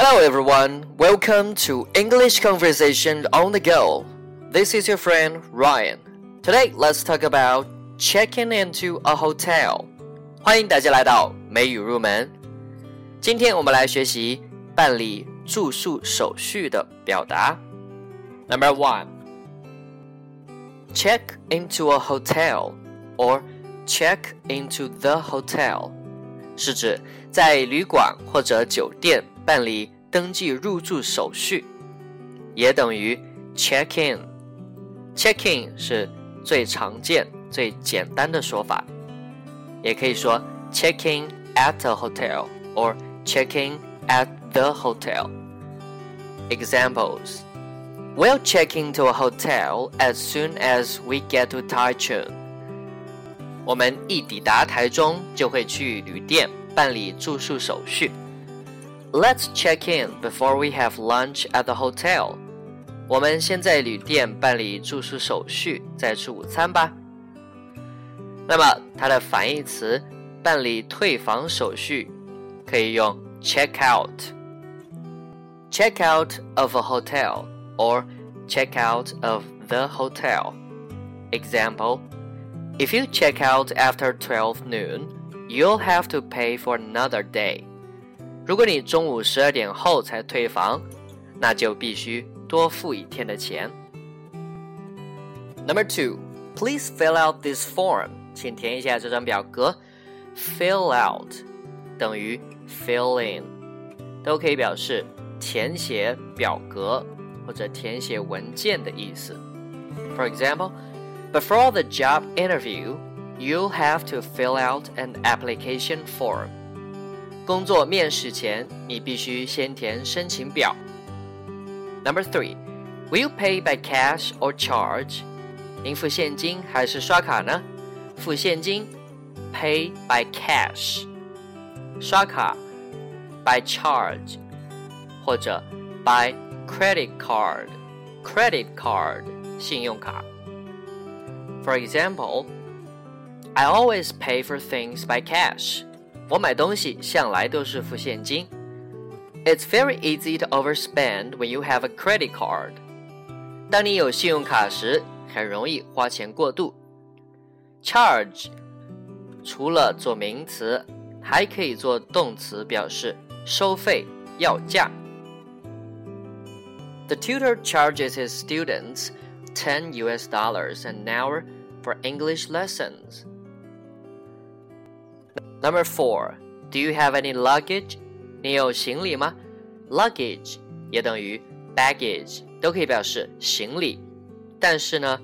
Hello everyone, welcome to English Conversation on the Go. This is your friend Ryan. Today let's talk about checking into a hotel. 欢迎大家来到美语入门。今天我们来学习办理住宿手续的表达。Number one, check into a hotel or check into the hotel 是指在旅馆或者酒店 办理登记入住手续，也等于 check in。check in 是最常见、最简单的说法，也可以说 check in at a hotel or check in at the hotel. Examples We'll check into a hotel as soon as we get to Taichung. 我们一抵达台中就会去旅店办理住宿手续。Let's check in before we have lunch at the hotel. 我们先在旅店办理住宿手续，再吃午餐吧。那么它的反义词办理退房手续可以用 check out。check out of a hotel or check out of the hotel. Example If you check out after 12 noon, you'll have to pay for another day. 如果你中午十二点后才退房，那就必须多付一天的钱。Number two, please fill out this form. 请填一下这张表格。Fill out 等于 fill in，都可以表示填写表格或者填写文件的意思。For example, before the job interview, you'll have to fill out an application form. 工作面试前，你必须先填申请表。Number three, will you pay by cash or charge? 您付现金还是刷卡呢？付现金，pay by cash；刷卡，by charge，或者 by credit card，credit card 信用卡。For example, I always pay for things by cash. 我买东西向来都是付现金。It's very easy to overspend when you have a credit card. 当你有信用卡时，很容易花钱过度。Charge 除了做名词，还可以做动词，表示收费、要价。The tutor charges his students 10 US dollars an hour for English lessons. Number four, do you have any luggage? 你有行李吗？Luggage 也等于 baggage，都可以表示行李，但是呢，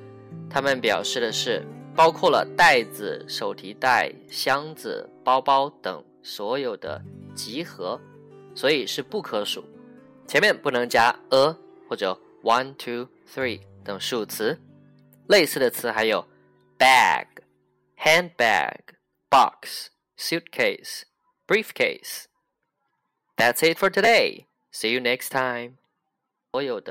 它们表示的是包括了袋子、手提袋、箱子、包包等所有的集合，所以是不可数。前面不能加 a 或者 one, two, three 等数词。类似的词还有 bag, handbag, box, suitcase, briefcase. That's it for today. See you next time. 所有的